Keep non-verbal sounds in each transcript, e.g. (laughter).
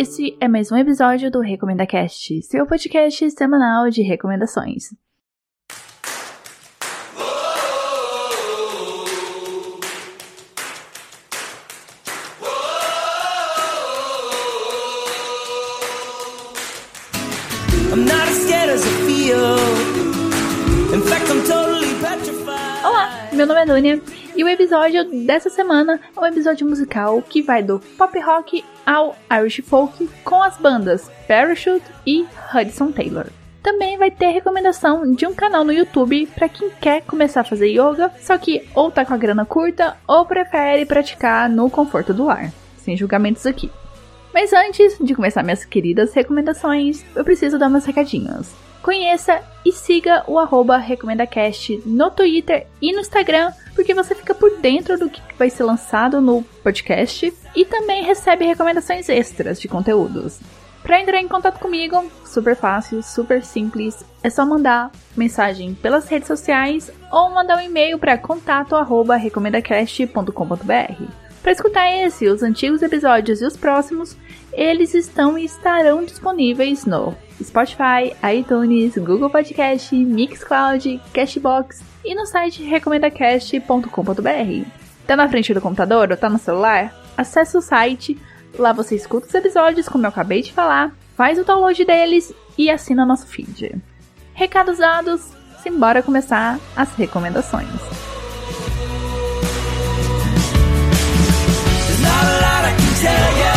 Esse é mais um episódio do Recomenda Cast, seu podcast semanal de recomendações. Olá, meu nome é Dunia e o episódio dessa semana é um episódio musical que vai do pop rock ao Irish folk com as bandas Parachute e Hudson Taylor. Também vai ter recomendação de um canal no YouTube para quem quer começar a fazer yoga, só que ou tá com a grana curta ou prefere praticar no conforto do lar. Sem julgamentos aqui. Mas antes de começar minhas queridas recomendações, eu preciso dar meus recadinhos. Conheça e siga o arroba RecomendaCast no Twitter e no Instagram, porque você fica por dentro do que vai ser lançado no podcast e também recebe recomendações extras de conteúdos. Para entrar em contato comigo, super fácil, super simples, é só mandar mensagem pelas redes sociais ou mandar um e-mail para contato@recomendacast.com.br. Para escutar esse, os antigos episódios e os próximos, eles estão e estarão disponíveis no Spotify, iTunes, Google Podcast, Mixcloud, Cashbox e no site recomendacast.com.br. Tá na frente do computador ou tá no celular? Acesse o site, lá você escuta os episódios como eu acabei de falar, faz o download deles e assina nosso feed. Recados dados, simbora começar as recomendações. Tell you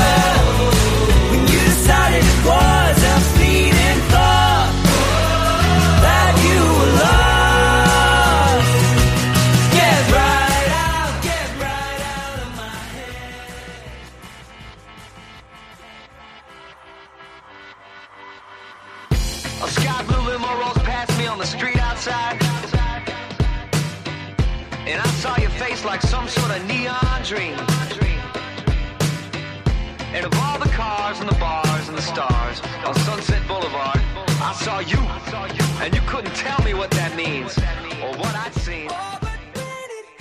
when you decided it was a fleeting thought that you were lost. Get right out, get right out of my head. A sky blue limo rolls past me on the street outside. And I saw your face like some sort of neon dream. Cars and the bars and the stars on Sunset Boulevard, I saw you. And you couldn't tell me what that means or what I'd seen.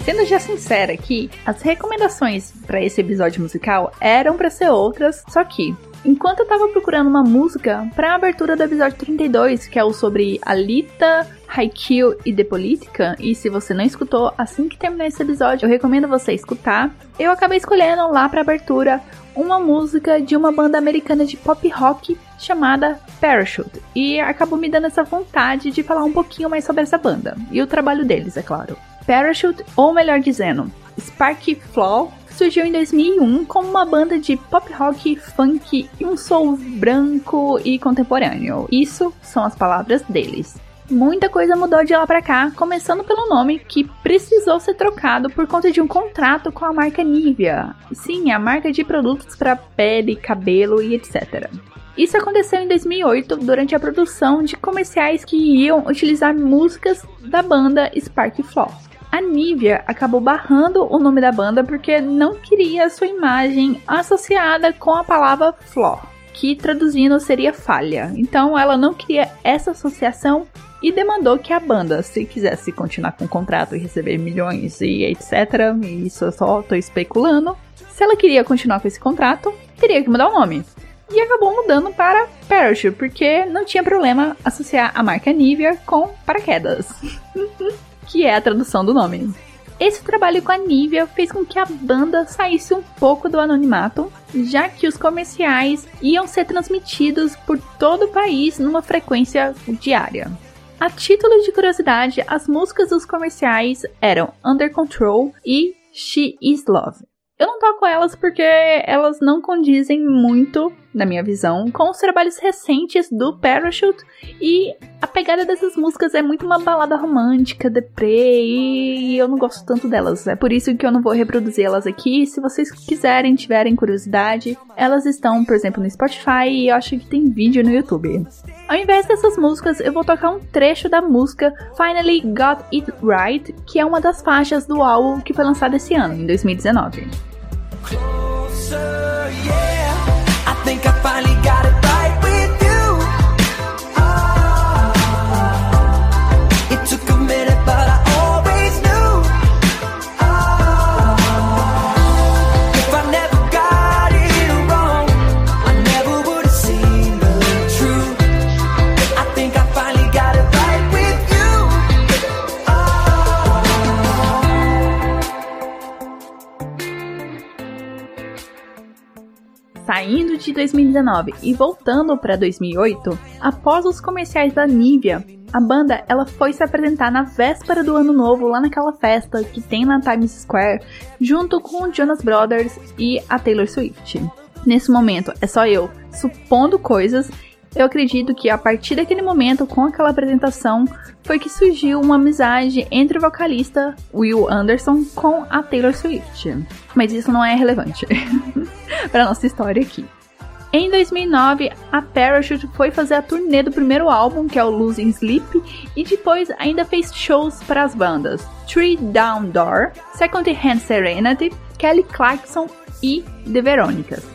Sendo já sincera aqui, as recomendações para esse episódio musical eram para ser outras, só que enquanto eu tava procurando uma música para a abertura do episódio 32, que é o sobre Alita, Haikyuu e The Politica, e se você não escutou, assim que terminar esse episódio, eu recomendo você escutar. Eu acabei escolhendo lá para abertura uma música de uma banda americana de pop rock chamada Parachute. E acabou me dando essa vontade de falar um pouquinho mais sobre essa banda. E o trabalho deles, é claro. Parachute, ou melhor dizendo, Sparky Flaw, surgiu em 2001 como uma banda de pop rock, funk e um soul branco e contemporâneo. Isso são as palavras deles muita coisa mudou de lá para cá, começando pelo nome que precisou ser trocado por conta de um contrato com a marca Nivea. Sim, a marca de produtos para pele, cabelo e etc. Isso aconteceu em 2008 durante a produção de comerciais que iam utilizar músicas da banda Spark Flaw. A Nivea acabou barrando o nome da banda porque não queria sua imagem associada com a palavra flaw, que traduzindo seria falha. Então ela não queria essa associação e demandou que a banda, se quisesse continuar com o contrato e receber milhões e etc., e isso eu só tô especulando, se ela queria continuar com esse contrato, teria que mudar o nome. E acabou mudando para Parachute, porque não tinha problema associar a marca Nivea com paraquedas, (laughs) que é a tradução do nome. Esse trabalho com a Nivea fez com que a banda saísse um pouco do anonimato, já que os comerciais iam ser transmitidos por todo o país numa frequência diária. A título de curiosidade, as músicas dos comerciais eram Under Control e She Is Love. Eu não toco elas porque elas não condizem muito na minha visão, com os trabalhos recentes do Parachute e a pegada dessas músicas é muito uma balada romântica, deprê, e eu não gosto tanto delas. É por isso que eu não vou reproduzir elas aqui. Se vocês quiserem, tiverem curiosidade, elas estão, por exemplo, no Spotify e eu acho que tem vídeo no YouTube. Ao invés dessas músicas, eu vou tocar um trecho da música Finally Got It Right, que é uma das faixas do álbum que foi lançado esse ano, em 2019. Closer, yeah. Think I finally de 2019 e voltando para 2008, após os comerciais da Nivea, a banda ela foi se apresentar na véspera do ano novo lá naquela festa que tem na Times Square, junto com o Jonas Brothers e a Taylor Swift. Nesse momento é só eu supondo coisas eu acredito que a partir daquele momento, com aquela apresentação, foi que surgiu uma amizade entre o vocalista Will Anderson com a Taylor Swift. Mas isso não é relevante (laughs) para nossa história aqui. Em 2009, a Parachute foi fazer a turnê do primeiro álbum, que é o Losing Sleep, e depois ainda fez shows para as bandas Three Down Door, Second Hand Serenity, Kelly Clarkson e The Veronicas.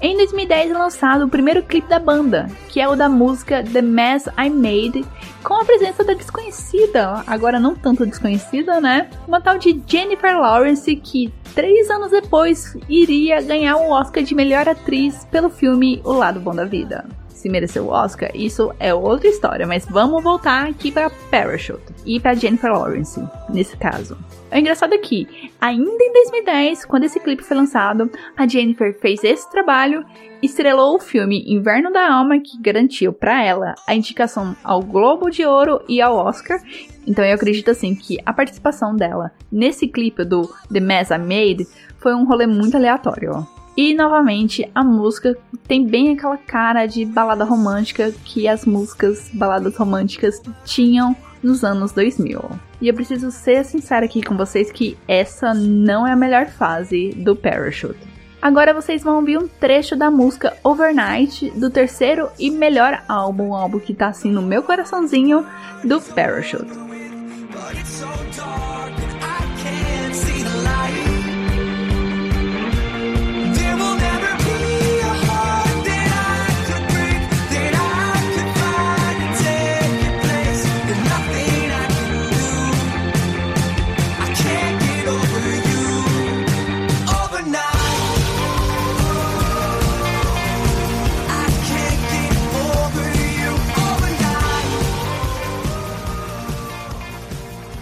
Em 2010 é lançado o primeiro clipe da banda, que é o da música The Mess I Made, com a presença da desconhecida, agora não tanto desconhecida, né? Uma tal de Jennifer Lawrence, que três anos depois iria ganhar o Oscar de melhor atriz pelo filme O Lado Bom da Vida se mereceu o Oscar, isso é outra história, mas vamos voltar aqui para Parachute e para Jennifer Lawrence, nesse caso. É engraçado aqui, ainda em 2010, quando esse clipe foi lançado, a Jennifer fez esse trabalho e estrelou o filme Inverno da Alma, que garantiu para ela a indicação ao Globo de Ouro e ao Oscar. Então eu acredito assim que a participação dela nesse clipe do The Mess I Made foi um rolê muito aleatório. E novamente, a música tem bem aquela cara de balada romântica que as músicas baladas românticas tinham nos anos 2000. E eu preciso ser sincera aqui com vocês que essa não é a melhor fase do Parachute. Agora vocês vão ouvir um trecho da música Overnight do terceiro e melhor álbum, um álbum que tá assim no meu coraçãozinho do Parachute.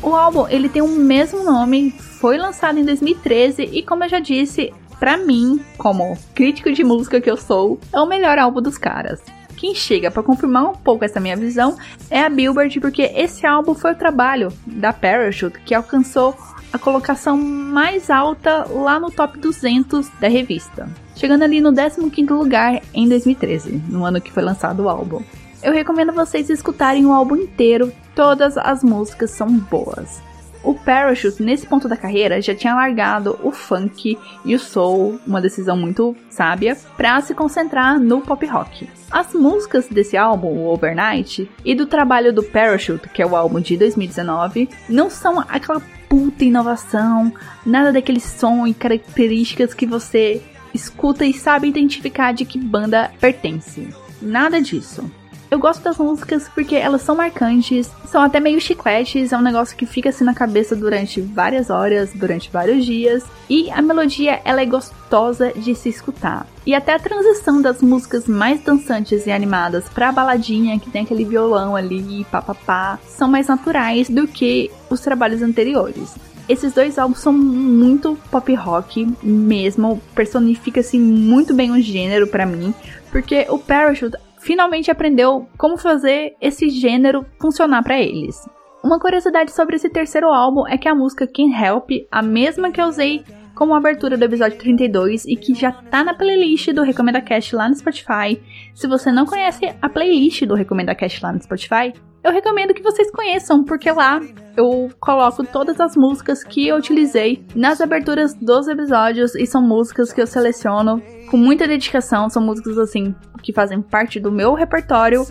O álbum ele tem o mesmo nome, foi lançado em 2013 e como eu já disse, para mim, como crítico de música que eu sou, é o melhor álbum dos caras. Quem chega para confirmar um pouco essa minha visão é a Billboard, porque esse álbum foi o trabalho da Parachute que alcançou a colocação mais alta lá no top 200 da revista, chegando ali no 15º lugar em 2013, no ano que foi lançado o álbum. Eu recomendo vocês escutarem o álbum inteiro, todas as músicas são boas. O Parachute, nesse ponto da carreira, já tinha largado o funk e o soul, uma decisão muito sábia, para se concentrar no pop rock. As músicas desse álbum, o Overnight, e do trabalho do Parachute, que é o álbum de 2019, não são aquela puta inovação, nada daquele som e características que você escuta e sabe identificar de que banda pertence. Nada disso. Eu gosto das músicas porque elas são marcantes, são até meio chicletes, é um negócio que fica assim na cabeça durante várias horas, durante vários dias, e a melodia ela é gostosa de se escutar. E até a transição das músicas mais dançantes e animadas pra baladinha, que tem aquele violão ali, papapá, são mais naturais do que os trabalhos anteriores. Esses dois álbuns são muito pop rock mesmo, personifica assim muito bem o gênero para mim, porque o Parachute finalmente aprendeu como fazer esse gênero funcionar para eles. Uma curiosidade sobre esse terceiro álbum é que a música Can't Help, a mesma que eu usei como abertura do episódio 32 e que já tá na playlist do Recomenda Cast lá no Spotify. Se você não conhece a playlist do Recomenda Cast lá no Spotify, eu recomendo que vocês conheçam, porque lá eu coloco todas as músicas que eu utilizei nas aberturas dos episódios e são músicas que eu seleciono com muita dedicação, são músicas assim que fazem parte do meu repertório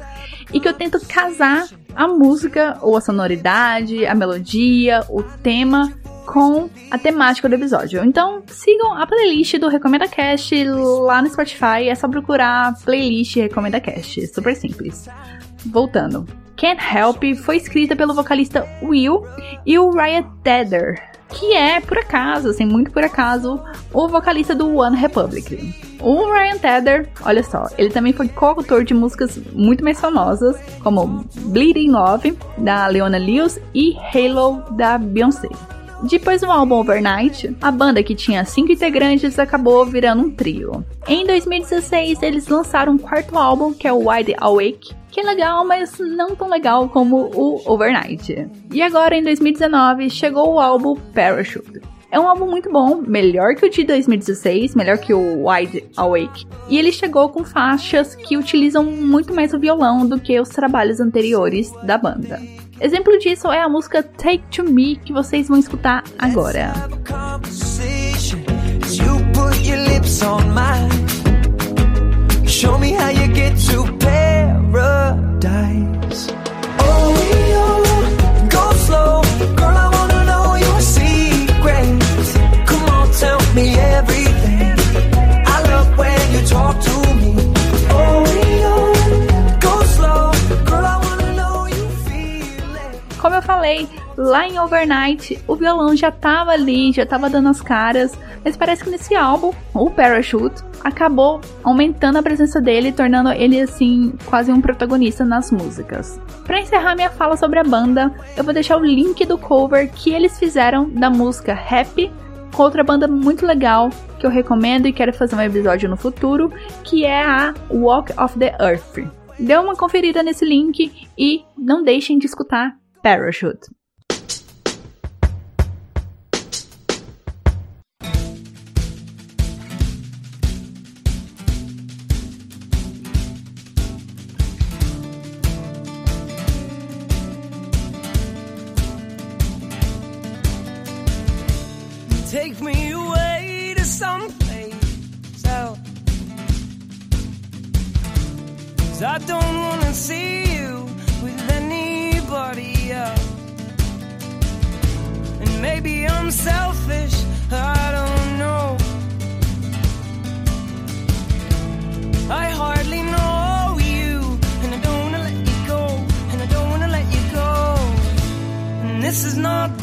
e que eu tento casar a música ou a sonoridade, a melodia, o tema com a temática do episódio. Então, sigam a playlist do Recomenda Cast lá no Spotify, é só procurar playlist Recomenda Cast, super simples. Voltando. Can't Help foi escrita pelo vocalista Will e o Ryan Tedder, que é, por acaso, assim, muito por acaso, o vocalista do One Republic. O Ryan Tedder, olha só, ele também foi co-autor de músicas muito mais famosas, como Bleeding Love, da Leona Lewis, e Halo, da Beyoncé. Depois do álbum Overnight, a banda que tinha cinco integrantes acabou virando um trio. Em 2016, eles lançaram um quarto álbum, que é o Wide Awake, que é legal, mas não tão legal como o Overnight. E agora, em 2019, chegou o álbum Parachute. É um álbum muito bom, melhor que o de 2016, melhor que o Wide Awake. E ele chegou com faixas que utilizam muito mais o violão do que os trabalhos anteriores da banda. Exemplo disso é a música Take to Me que vocês vão escutar agora. Show me how you get to paradise. Oh, go slow, lá em Overnight, o violão já tava ali, já tava dando as caras, mas parece que nesse álbum, o Parachute, acabou aumentando a presença dele, tornando ele assim quase um protagonista nas músicas. Para encerrar minha fala sobre a banda, eu vou deixar o link do cover que eles fizeram da música Happy com outra banda muito legal que eu recomendo e quero fazer um episódio no futuro, que é a Walk of the Earth. Dê uma conferida nesse link e não deixem de escutar Parachute. Take me away to some place else. I don't wanna see you with anybody else. And maybe I'm selfish, I don't know. I hardly know you, and I don't wanna let you go, and I don't wanna let you go. And this is not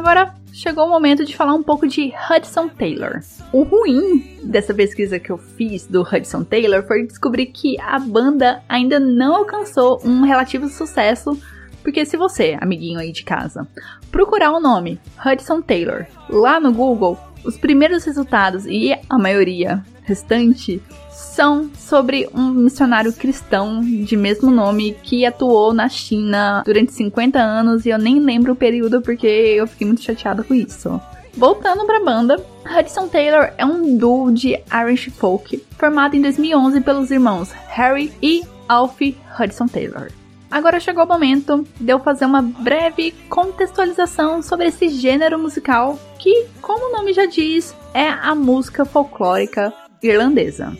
Agora chegou o momento de falar um pouco de Hudson Taylor. O ruim dessa pesquisa que eu fiz do Hudson Taylor foi descobrir que a banda ainda não alcançou um relativo sucesso, porque se você, amiguinho aí de casa, procurar o nome Hudson Taylor lá no Google, os primeiros resultados e a maioria restante são sobre um missionário cristão de mesmo nome que atuou na China durante 50 anos e eu nem lembro o período porque eu fiquei muito chateada com isso. Voltando para a banda, Hudson Taylor é um duo de Irish folk formado em 2011 pelos irmãos Harry e Alfie Hudson Taylor. Agora chegou o momento de eu fazer uma breve contextualização sobre esse gênero musical que, como o nome já diz, é a música folclórica irlandesa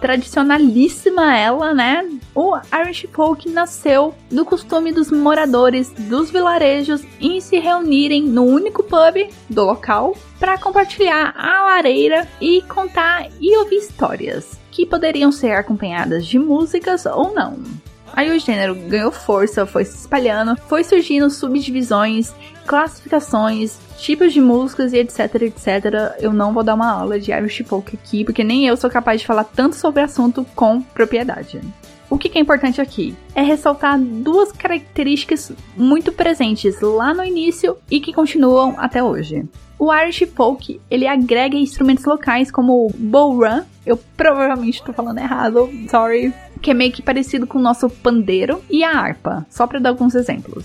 tradicionalíssima ela, né? O Irish Folk nasceu do costume dos moradores dos vilarejos em se reunirem no único pub do local para compartilhar a lareira e contar e ouvir histórias que poderiam ser acompanhadas de músicas ou não. Aí o gênero ganhou força, foi se espalhando, foi surgindo subdivisões, classificações, tipos de músicas e etc, etc. Eu não vou dar uma aula de Irish Folk aqui, porque nem eu sou capaz de falar tanto sobre o assunto com propriedade. O que é importante aqui é ressaltar duas características muito presentes lá no início e que continuam até hoje. O Irish Folk, ele agrega instrumentos locais como o bowrun, eu provavelmente estou falando errado, sorry, que é meio que parecido com o nosso pandeiro, e a harpa, só para dar alguns exemplos.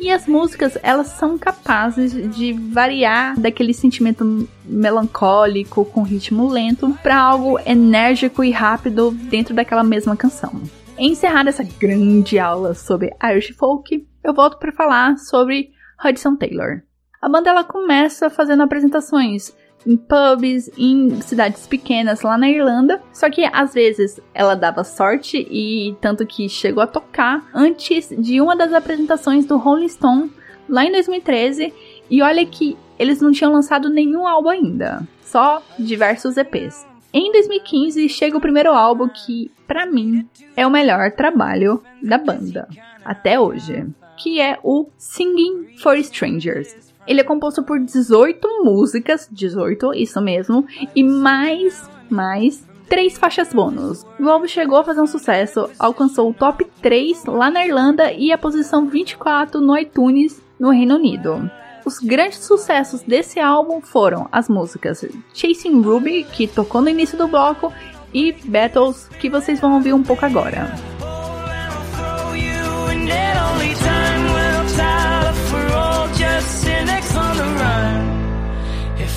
E as músicas, elas são capazes de variar daquele sentimento melancólico com ritmo lento para algo enérgico e rápido dentro daquela mesma canção. Encerrada essa grande aula sobre Irish Folk, eu volto para falar sobre Hudson Taylor. A banda ela começa fazendo apresentações em pubs, em cidades pequenas lá na Irlanda. Só que às vezes ela dava sorte e tanto que chegou a tocar antes de uma das apresentações do Rolling Stone lá em 2013. E olha que eles não tinham lançado nenhum álbum ainda, só diversos EPs. Em 2015 chega o primeiro álbum que, para mim, é o melhor trabalho da banda até hoje, que é o Singing for Strangers. Ele é composto por 18 músicas, 18, isso mesmo, e mais, mais três faixas bônus. O álbum chegou a fazer um sucesso, alcançou o top 3 lá na Irlanda e a posição 24 no iTunes no Reino Unido. Os grandes sucessos desse álbum foram as músicas Chasing Ruby, que tocou no início do bloco, e Battles, que vocês vão ouvir um pouco agora.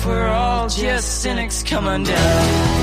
We're all just cynics coming down.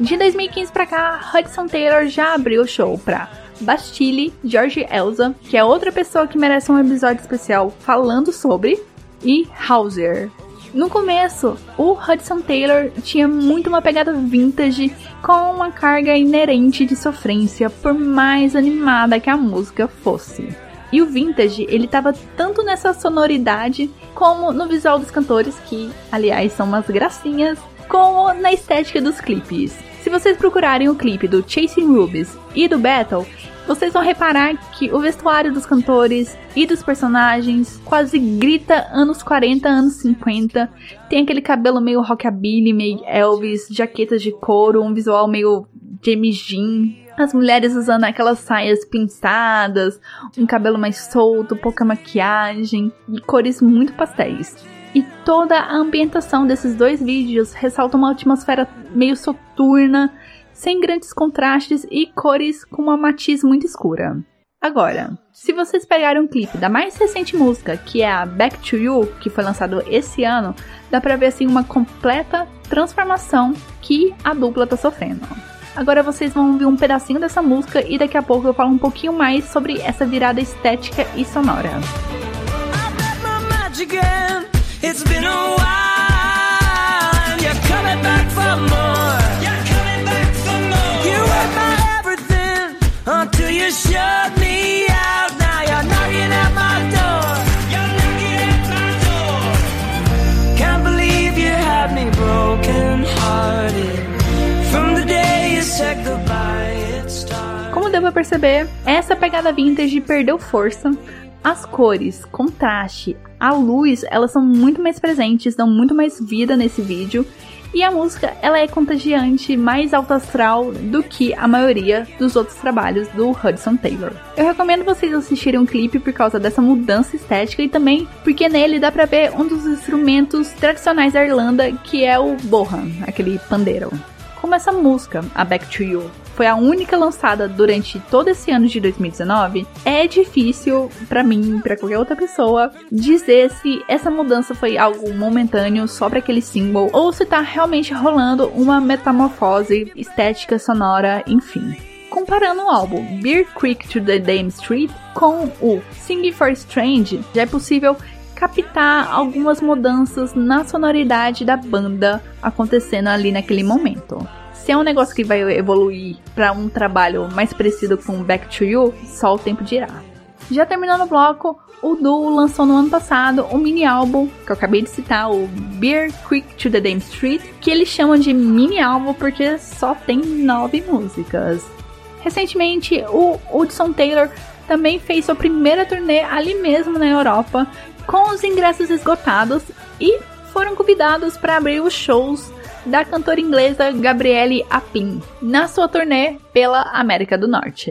De 2015 para cá, Hudson Taylor já abriu o show pra Bastille, George Elsa, que é outra pessoa que merece um episódio especial falando sobre, e Hauser. No começo, o Hudson Taylor tinha muito uma pegada vintage com uma carga inerente de sofrência, por mais animada que a música fosse. E o vintage, ele tava tanto nessa sonoridade como no visual dos cantores, que aliás são umas gracinhas, como na estética dos clipes. Se vocês procurarem o clipe do Chasing Rubies e do Battle, vocês vão reparar que o vestuário dos cantores e dos personagens quase grita anos 40, anos 50. Tem aquele cabelo meio rockabilly, meio Elvis, jaquetas de couro, um visual meio James Jean. As mulheres usando aquelas saias pinçadas, um cabelo mais solto, pouca maquiagem e cores muito pastéis. E toda a ambientação desses dois vídeos ressalta uma atmosfera meio soturna, sem grandes contrastes e cores com uma matiz muito escura. Agora, se vocês pegarem um clipe da mais recente música, que é a Back to You, que foi lançado esse ano, dá pra ver assim uma completa transformação que a dupla tá sofrendo. Agora vocês vão ouvir um pedacinho dessa música e daqui a pouco eu falo um pouquinho mais sobre essa virada estética e sonora. It's been a while, and you're coming back for more. You're coming back for more. You were my everything until you shut me out. Now you're knocking at my door. You're knocking at my door. Can't believe you had me broken hearted. From the day you said goodbye. Como deu pra perceber, essa pegada vintage perdeu força as cores, contraste, a luz, elas são muito mais presentes, dão muito mais vida nesse vídeo. E a música, ela é contagiante, mais alto astral do que a maioria dos outros trabalhos do Hudson Taylor. Eu recomendo vocês assistirem um clipe por causa dessa mudança estética e também porque nele dá pra ver um dos instrumentos tradicionais da Irlanda, que é o bohan, aquele pandeiro. Como essa música, a Back to You, foi a única lançada durante todo esse ano de 2019, é difícil para mim, para qualquer outra pessoa, dizer se essa mudança foi algo momentâneo só para aquele single ou se tá realmente rolando uma metamorfose estética, sonora, enfim. Comparando o álbum Beer Creek to the Dame Street com o Singing for Strange, já é possível captar algumas mudanças na sonoridade da banda acontecendo ali naquele momento. Se é um negócio que vai evoluir para um trabalho mais parecido com Back to You, só o tempo dirá. Já terminando o bloco, o duo lançou no ano passado um mini álbum que eu acabei de citar, o Beer Creek to the Dame Street, que eles chamam de mini álbum porque só tem nove músicas. Recentemente, o Hudson Taylor também fez sua primeira turnê ali mesmo na Europa, com os ingressos esgotados e foram convidados para abrir os shows da cantora inglesa Gabrielle Apin na sua turnê pela América do Norte.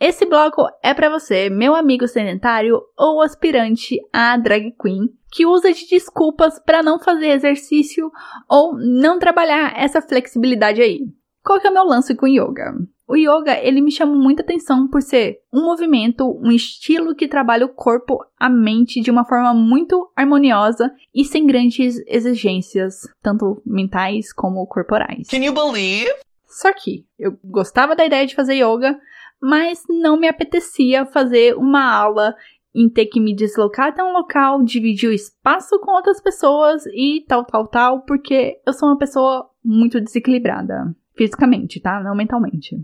Esse bloco é para você, meu amigo sedentário ou aspirante a drag queen, que usa de desculpas para não fazer exercício ou não trabalhar essa flexibilidade aí. Qual que é o meu lance com yoga? O yoga, ele me chama muita atenção por ser um movimento, um estilo que trabalha o corpo, a mente de uma forma muito harmoniosa e sem grandes exigências, tanto mentais como corporais. Can you believe? Só que eu gostava da ideia de fazer yoga, mas não me apetecia fazer uma aula em ter que me deslocar até um local, dividir o espaço com outras pessoas e tal, tal, tal, porque eu sou uma pessoa muito desequilibrada fisicamente, tá? Não mentalmente.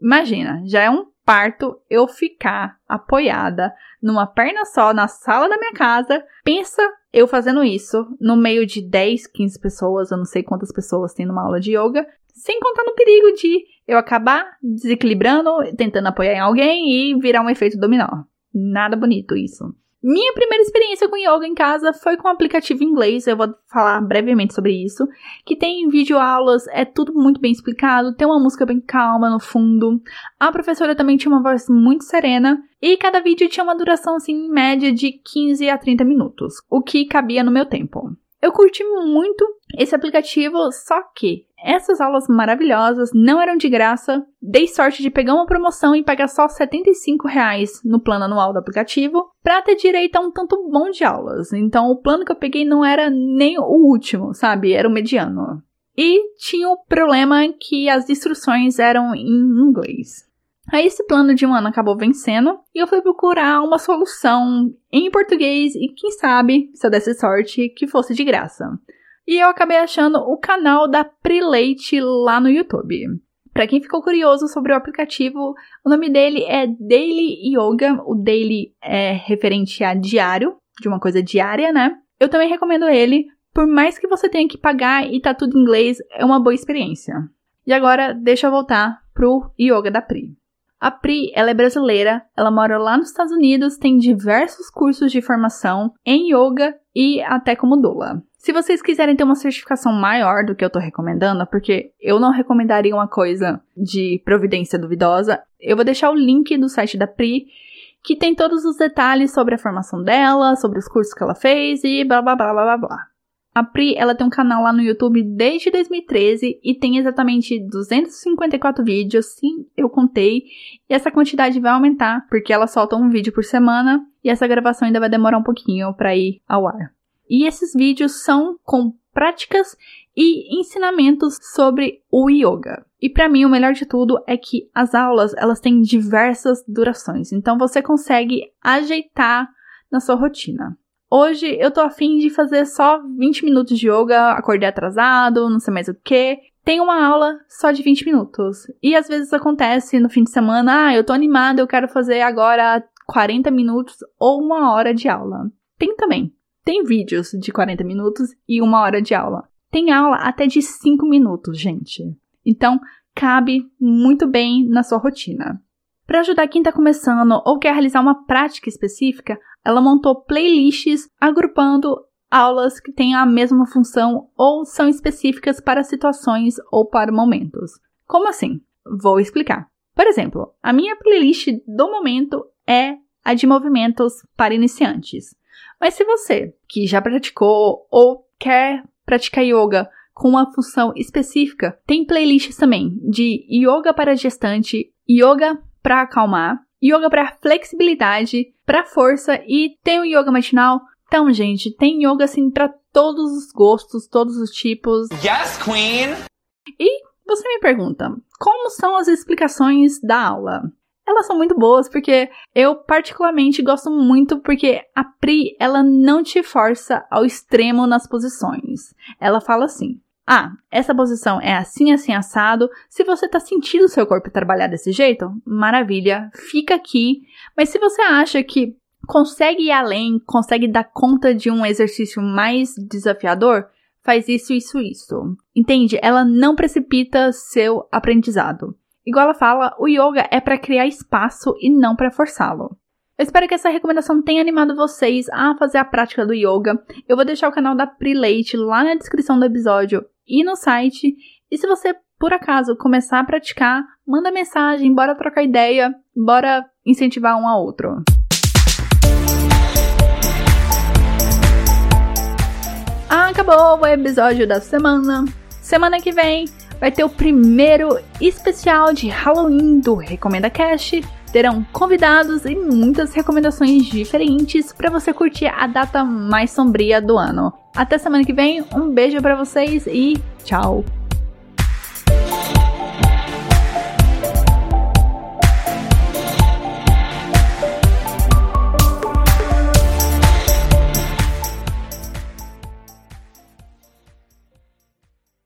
Imagina, já é um parto eu ficar apoiada numa perna só na sala da minha casa. Pensa eu fazendo isso no meio de 10, 15 pessoas, eu não sei quantas pessoas tem numa aula de yoga, sem contar no perigo de eu acabar desequilibrando, tentando apoiar em alguém e virar um efeito dominó. Nada bonito isso. Minha primeira experiência com yoga em casa foi com um aplicativo inglês, eu vou falar brevemente sobre isso, que tem videoaulas, é tudo muito bem explicado, tem uma música bem calma no fundo. A professora também tinha uma voz muito serena e cada vídeo tinha uma duração assim em média de 15 a 30 minutos, o que cabia no meu tempo. Eu curti muito esse aplicativo, só que essas aulas maravilhosas não eram de graça. Dei sorte de pegar uma promoção e pagar só 75 reais no plano anual do aplicativo para ter direito a um tanto bom de aulas. Então o plano que eu peguei não era nem o último, sabe? Era o mediano. E tinha o problema que as instruções eram em inglês. Aí esse plano de um ano acabou vencendo e eu fui procurar uma solução em português e quem sabe, se eu desse sorte, que fosse de graça. E eu acabei achando o canal da Prileite lá no YouTube. Para quem ficou curioso sobre o aplicativo, o nome dele é Daily Yoga. O Daily é referente a diário, de uma coisa diária, né? Eu também recomendo ele, por mais que você tenha que pagar e tá tudo em inglês, é uma boa experiência. E agora, deixa eu voltar pro Yoga da Pri. A Pri, ela é brasileira, ela mora lá nos Estados Unidos, tem diversos cursos de formação em yoga e até como doula. Se vocês quiserem ter uma certificação maior do que eu tô recomendando, porque eu não recomendaria uma coisa de providência duvidosa, eu vou deixar o link do site da Pri, que tem todos os detalhes sobre a formação dela, sobre os cursos que ela fez e blá blá blá blá blá. A Pri, ela tem um canal lá no YouTube desde 2013 e tem exatamente 254 vídeos, sim, eu contei. E essa quantidade vai aumentar, porque ela solta um vídeo por semana e essa gravação ainda vai demorar um pouquinho para ir ao ar. E esses vídeos são com práticas e ensinamentos sobre o yoga. E para mim o melhor de tudo é que as aulas, elas têm diversas durações, então você consegue ajeitar na sua rotina. Hoje eu tô afim de fazer só 20 minutos de yoga, acordei atrasado, não sei mais o que. Tem uma aula só de 20 minutos. E às vezes acontece no fim de semana, ah, eu tô animada, eu quero fazer agora 40 minutos ou uma hora de aula. Tem também. Tem vídeos de 40 minutos e uma hora de aula. Tem aula até de 5 minutos, gente. Então, cabe muito bem na sua rotina. Para ajudar quem está começando ou quer realizar uma prática específica, ela montou playlists agrupando aulas que têm a mesma função ou são específicas para situações ou para momentos. Como assim? Vou explicar. Por exemplo, a minha playlist do momento é a de movimentos para iniciantes. Mas se você que já praticou ou quer praticar yoga com uma função específica, tem playlists também de yoga para gestante, yoga para acalmar, yoga para flexibilidade, para força e tem o yoga matinal. Então, gente, tem yoga assim para todos os gostos, todos os tipos. Yes, queen. E você me pergunta, como são as explicações da aula? Elas são muito boas porque eu particularmente gosto muito porque a Pri, ela não te força ao extremo nas posições. Ela fala assim: ah, essa posição é assim, assim, assado. Se você tá sentindo seu corpo trabalhar desse jeito, maravilha, fica aqui. Mas se você acha que consegue ir além, consegue dar conta de um exercício mais desafiador, faz isso, isso, isso. Entende? Ela não precipita seu aprendizado. Igual ela fala, o yoga é para criar espaço e não para forçá-lo. Eu espero que essa recomendação tenha animado vocês a fazer a prática do yoga. Eu vou deixar o canal da Prileite lá na descrição do episódio e no site. E se você, por acaso, começar a praticar, manda mensagem, bora trocar ideia, bora incentivar um ao outro. Acabou o episódio da semana. Semana que vem vai ter o primeiro especial de Halloween do Recomenda Cast. Terão convidados e muitas recomendações diferentes para você curtir a data mais sombria do ano. Até semana que vem, um beijo para vocês e tchau!